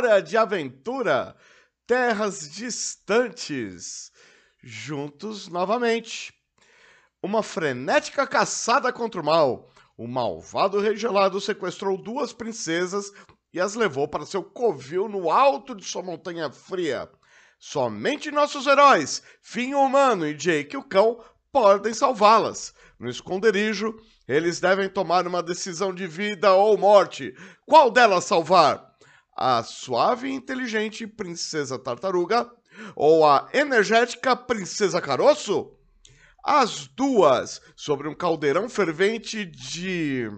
Hora de Aventura, Terras Distantes, juntos novamente. Uma frenética caçada contra o mal. O malvado rei gelado sequestrou duas princesas e as levou para seu covil no alto de sua montanha fria. Somente nossos heróis, o Humano e Jake o Cão, podem salvá-las. No esconderijo, eles devem tomar uma decisão de vida ou morte. Qual delas salvar? A suave e inteligente Princesa Tartaruga ou a energética Princesa Caroço? As duas sobre um caldeirão fervente de.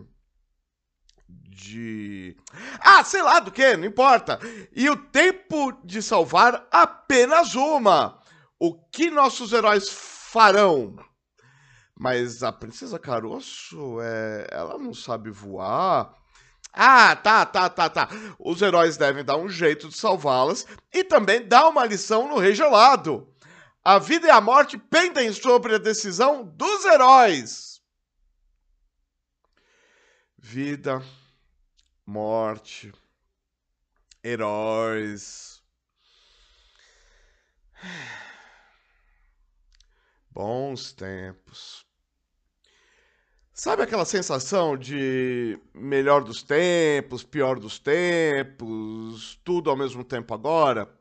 De. Ah, sei lá do que, não importa. E o tempo de salvar apenas uma. O que nossos heróis farão? Mas a Princesa Caroço, é, ela não sabe voar. Ah, tá, tá, tá, tá. Os heróis devem dar um jeito de salvá-las e também dar uma lição no Rei Gelado. A vida e a morte pendem sobre a decisão dos heróis. Vida, morte, heróis. Bons tempos. Sabe aquela sensação de melhor dos tempos, pior dos tempos, tudo ao mesmo tempo agora?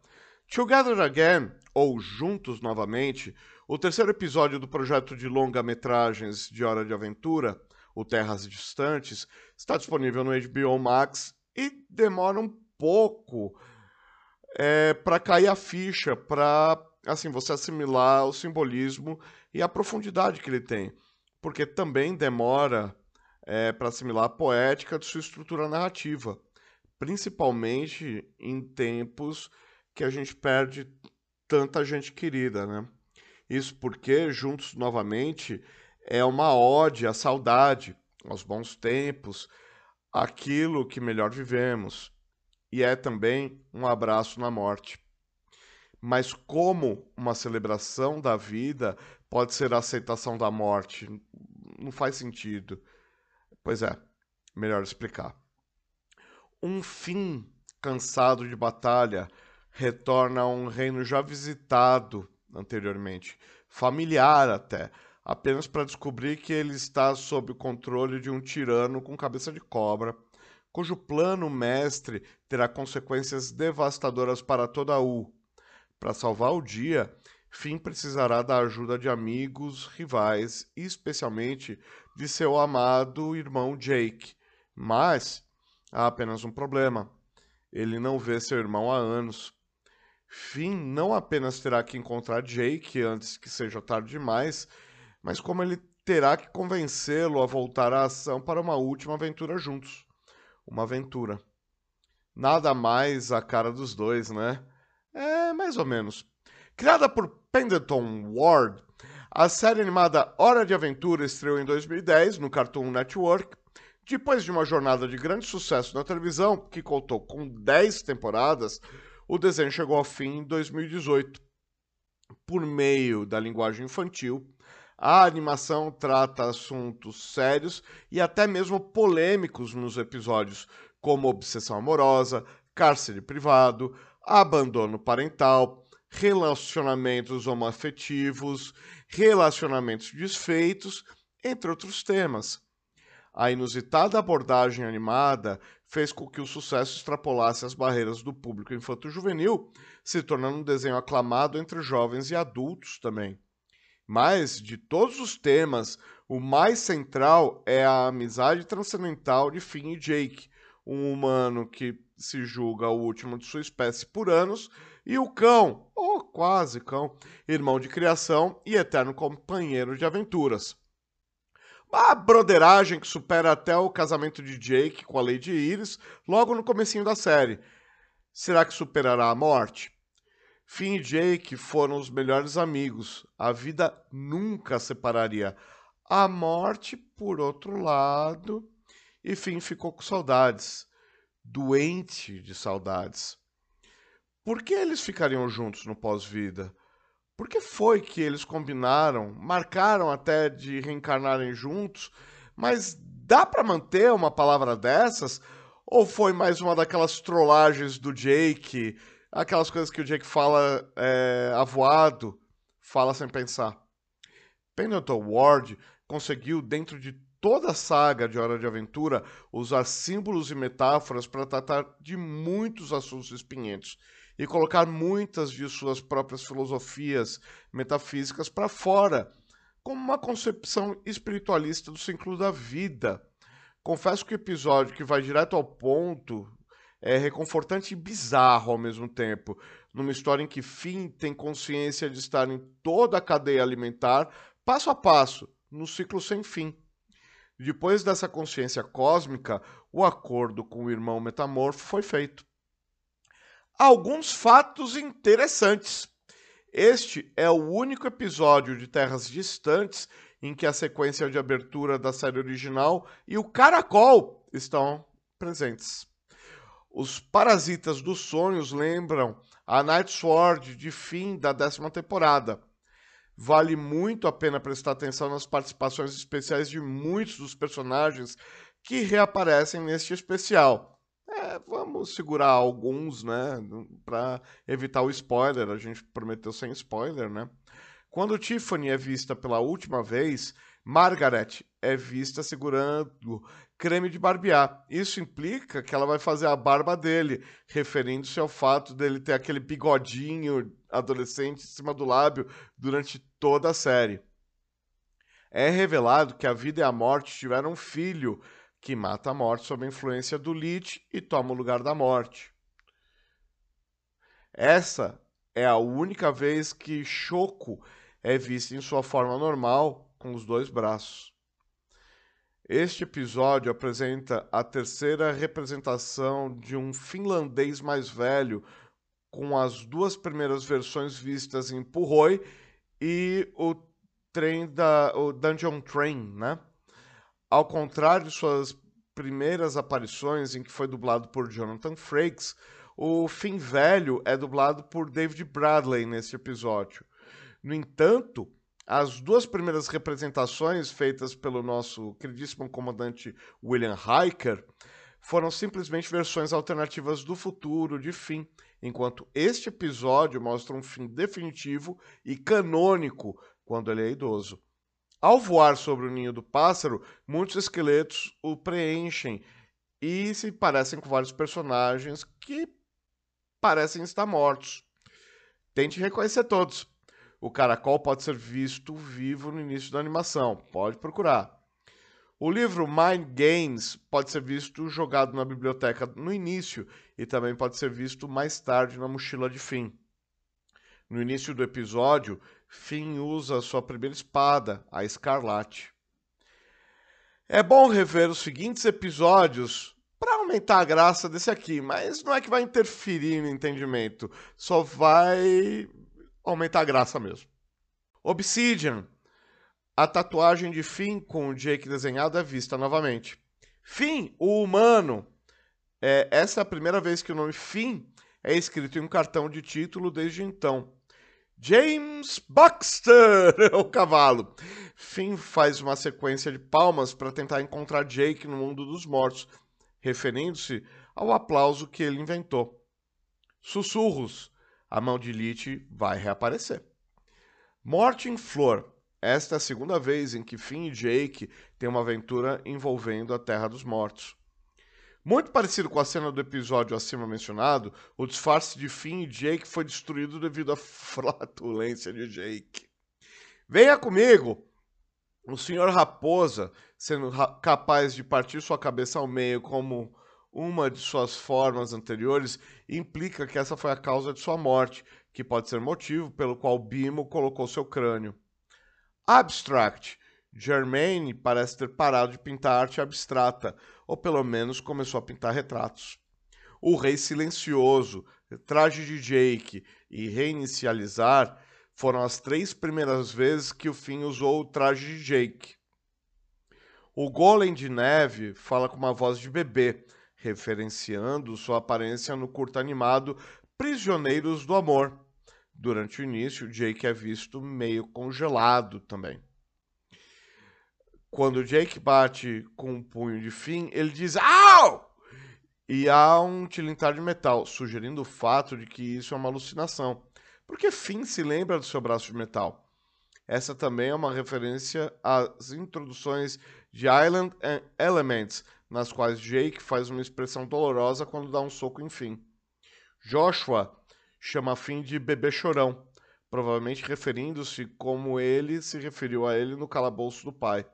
Together Again, ou Juntos Novamente, o terceiro episódio do projeto de longa-metragens de Hora de Aventura, o Terras Distantes, está disponível no HBO Max e demora um pouco é, para cair a ficha, para assim você assimilar o simbolismo e a profundidade que ele tem porque também demora é, para assimilar a poética de sua estrutura narrativa, principalmente em tempos que a gente perde tanta gente querida, né? Isso porque Juntos Novamente é uma ode à saudade, aos bons tempos, aquilo que melhor vivemos, e é também um abraço na morte. Mas como uma celebração da vida pode ser a aceitação da morte? Não faz sentido. Pois é, melhor explicar. Um fim cansado de batalha retorna a um reino já visitado anteriormente, familiar até, apenas para descobrir que ele está sob o controle de um tirano com cabeça de cobra, cujo plano mestre terá consequências devastadoras para toda a U. Para salvar o dia, Finn precisará da ajuda de amigos, rivais e especialmente de seu amado irmão Jake. Mas há apenas um problema. Ele não vê seu irmão há anos. Finn não apenas terá que encontrar Jake antes que seja tarde demais, mas como ele terá que convencê-lo a voltar à ação para uma última aventura juntos. Uma aventura. Nada mais a cara dos dois, né? É, mais ou menos. Criada por Pendleton Ward, a série animada Hora de Aventura estreou em 2010 no Cartoon Network. Depois de uma jornada de grande sucesso na televisão, que contou com 10 temporadas, o desenho chegou ao fim em 2018. Por meio da linguagem infantil, a animação trata assuntos sérios e até mesmo polêmicos nos episódios, como obsessão amorosa, cárcere privado, abandono parental, relacionamentos homoafetivos, relacionamentos desfeitos, entre outros temas. A inusitada abordagem animada fez com que o sucesso extrapolasse as barreiras do público infanto-juvenil, se tornando um desenho aclamado entre jovens e adultos também. Mas, de todos os temas, o mais central é a amizade transcendental de Finn e Jake, um humano que se julga o último de sua espécie por anos, e o cão, ou quase cão, irmão de criação e eterno companheiro de aventuras. Uma broderagem que supera até o casamento de Jake com a Lady Iris logo no comecinho da série. Será que superará a morte? Finn e Jake foram os melhores amigos. A vida nunca separaria. A morte, por outro lado, e Finn ficou com saudades. Doente de saudades. Por que eles ficariam juntos no pós-vida? Por que foi que eles combinaram, marcaram até de reencarnarem juntos, mas dá para manter uma palavra dessas? Ou foi mais uma daquelas trollagens do Jake, aquelas coisas que o Jake fala é, avoado, fala sem pensar? Pendleton Ward conseguiu, dentro de toda a saga de Hora de Aventura, usar símbolos e metáforas para tratar de muitos assuntos espinhentos e colocar muitas de suas próprias filosofias metafísicas para fora, como uma concepção espiritualista do ciclo da vida Confesso que o episódio que vai direto ao ponto é reconfortante e bizarro ao mesmo tempo. Numa história em que Finn tem consciência de estar em toda a cadeia alimentar, passo a passo, no ciclo sem fim. Depois dessa consciência cósmica, o acordo com o irmão metamorfo foi feito. Alguns fatos interessantes. Este é o único episódio de Terras Distantes em que a sequência de abertura da série original e o caracol estão presentes. Os Parasitas dos Sonhos lembram a Night Sword de fim da décima temporada. Vale muito a pena prestar atenção nas participações especiais de muitos dos personagens que reaparecem neste especial. É, vamos segurar alguns, né, para evitar o spoiler. A gente prometeu sem spoiler, né? Quando Tiffany é vista pela última vez, Margaret é vista segurando creme de barbear. Isso implica que ela vai fazer a barba dele, referindo-se ao fato dele ter aquele bigodinho adolescente em cima do lábio durante toda a série. É revelado que a vida e a morte tiveram um filho que mata a morte sob a influência do Lich e toma o lugar da morte. Essa é a única vez que Choco é vista em sua forma normal, com os dois braços. Este episódio apresenta a terceira representação de um finlandês mais velho, com as duas primeiras versões vistas em Purroi e o trem da o Dungeon Train, né? Ao contrário de suas primeiras aparições em que foi dublado por Jonathan Frakes, o Finn velho é dublado por David Bradley nesse episódio. No entanto, as duas primeiras representações feitas pelo nosso queridíssimo comandante William Hiker foram simplesmente versões alternativas do futuro de fim, enquanto este episódio mostra um fim definitivo e canônico quando ele é idoso. Ao voar sobre o ninho do pássaro, muitos esqueletos o preenchem e se parecem com vários personagens que parecem estar mortos. Tente reconhecer todos. O caracol pode ser visto vivo no início da animação, pode procurar. O livro Mind Games pode ser visto jogado na biblioteca no início e também pode ser visto mais tarde na mochila de Finn. No início do episódio, Finn usa sua primeira espada, a Escarlate. É bom rever os seguintes episódios para aumentar a graça desse aqui, mas não é que vai interferir no entendimento, só vai aumentar a graça mesmo. Obsidian. A tatuagem de Finn com o Jake desenhado é vista novamente. Finn, o humano. É, essa é a primeira vez que o nome Finn é escrito em um cartão de título desde então. James Baxter, o cavalo. Finn faz uma sequência de palmas para tentar encontrar Jake no mundo dos mortos, referindo-se ao aplauso que ele inventou. Sussurros a mão de Lich vai reaparecer. Morte em Flor. Esta é a segunda vez em que Finn e Jake têm uma aventura envolvendo a Terra dos Mortos. Muito parecido com a cena do episódio acima mencionado, o disfarce de Finn e Jake foi destruído devido à flatulência de Jake. Venha comigo! O Sr. Raposa, sendo capaz de partir sua cabeça ao meio como uma de suas formas anteriores implica que essa foi a causa de sua morte, que pode ser motivo pelo qual Bimo colocou seu crânio. Abstract. Germaine parece ter parado de pintar arte abstrata, ou pelo menos começou a pintar retratos. O Rei Silencioso, Traje de Jake e Reinicializar foram as três primeiras vezes que o Finn usou o traje de Jake. O Golem de Neve fala com uma voz de bebê, referenciando sua aparência no curto animado Prisioneiros do Amor. Durante o início, Jake é visto meio congelado também. Quando Jake bate com um punho de fim, ele diz Au! e há um tilintar de metal, sugerindo o fato de que isso é uma alucinação. Porque Finn se lembra do seu braço de metal. Essa também é uma referência às introduções de Island and Elements, nas quais Jake faz uma expressão dolorosa quando dá um soco em Finn. Joshua chama Finn de bebê chorão, provavelmente referindo-se como ele se referiu a ele no calabouço do pai.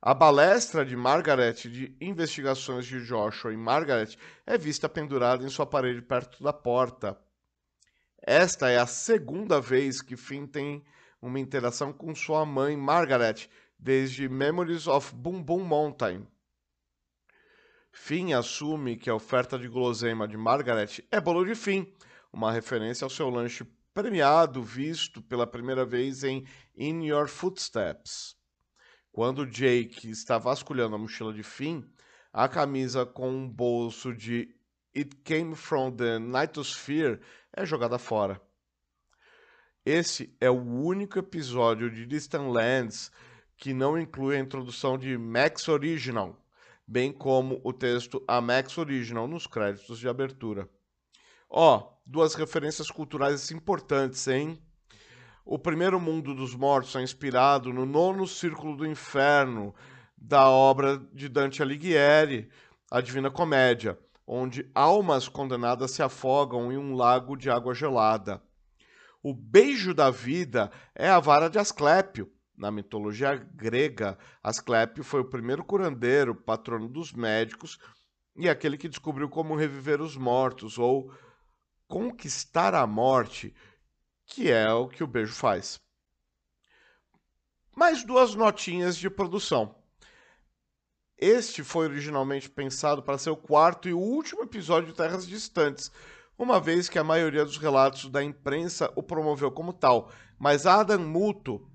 A balestra de Margaret de investigações de Joshua e Margaret é vista pendurada em sua parede perto da porta. Esta é a segunda vez que Finn tem uma interação com sua mãe Margaret desde Memories of Boom Boom Mountain. Finn assume que a oferta de guloseima de Margaret é bolo de Finn, uma referência ao seu lanche premiado visto pela primeira vez em In Your Footsteps. Quando Jake está vasculhando a mochila de Finn, a camisa com um bolso de It Came From the Nightsphere é jogada fora. Esse é o único episódio de Distant Lands que não inclui a introdução de Max Original, bem como o texto A Max Original nos créditos de abertura. Ó, oh, duas referências culturais importantes, hein? O primeiro mundo dos mortos é inspirado no nono círculo do inferno da obra de Dante Alighieri, A Divina Comédia, onde almas condenadas se afogam em um lago de água gelada. O beijo da vida é a vara de Asclépio. Na mitologia grega, Asclépio foi o primeiro curandeiro, patrono dos médicos e aquele que descobriu como reviver os mortos ou conquistar a morte que é o que o beijo faz. Mais duas notinhas de produção. Este foi originalmente pensado para ser o quarto e último episódio de Terras Distantes, uma vez que a maioria dos relatos da imprensa o promoveu como tal, mas Adam Muto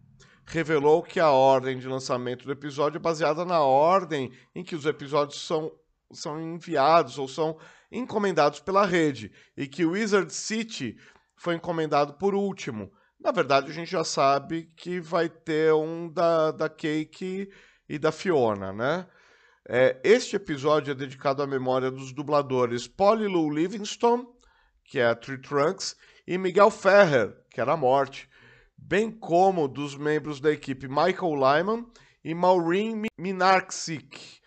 revelou que a ordem de lançamento do episódio é baseada na ordem em que os episódios são, são enviados ou são encomendados pela rede, e que Wizard City foi encomendado por último. Na verdade, a gente já sabe que vai ter um da, da Cake e da Fiona, né? É, este episódio é dedicado à memória dos dubladores Polly Lou Livingston, que é a Tree Trunks, e Miguel Ferrer, que era a Morte, bem como dos membros da equipe Michael Lyman e Maureen Minarczyk.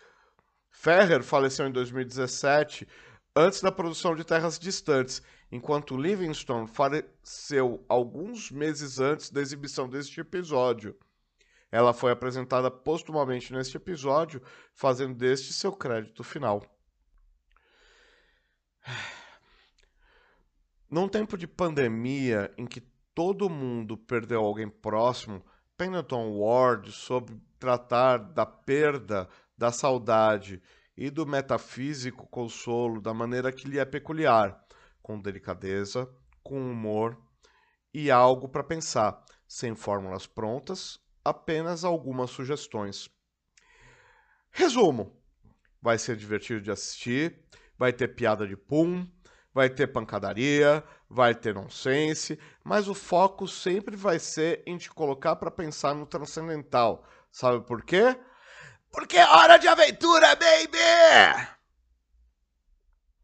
Ferrer faleceu em 2017, antes da produção de Terras Distantes, enquanto Livingstone faleceu alguns meses antes da exibição deste episódio. Ela foi apresentada postumamente neste episódio, fazendo deste seu crédito final. Num tempo de pandemia em que todo mundo perdeu alguém próximo, Pendleton Ward soube tratar da perda, da saudade e do metafísico consolo da maneira que lhe é peculiar com delicadeza, com humor e algo para pensar, sem fórmulas prontas, apenas algumas sugestões. Resumo: vai ser divertido de assistir, vai ter piada de pum, vai ter pancadaria, vai ter nonsense, mas o foco sempre vai ser em te colocar para pensar no transcendental. Sabe por quê? Porque é hora de aventura, baby!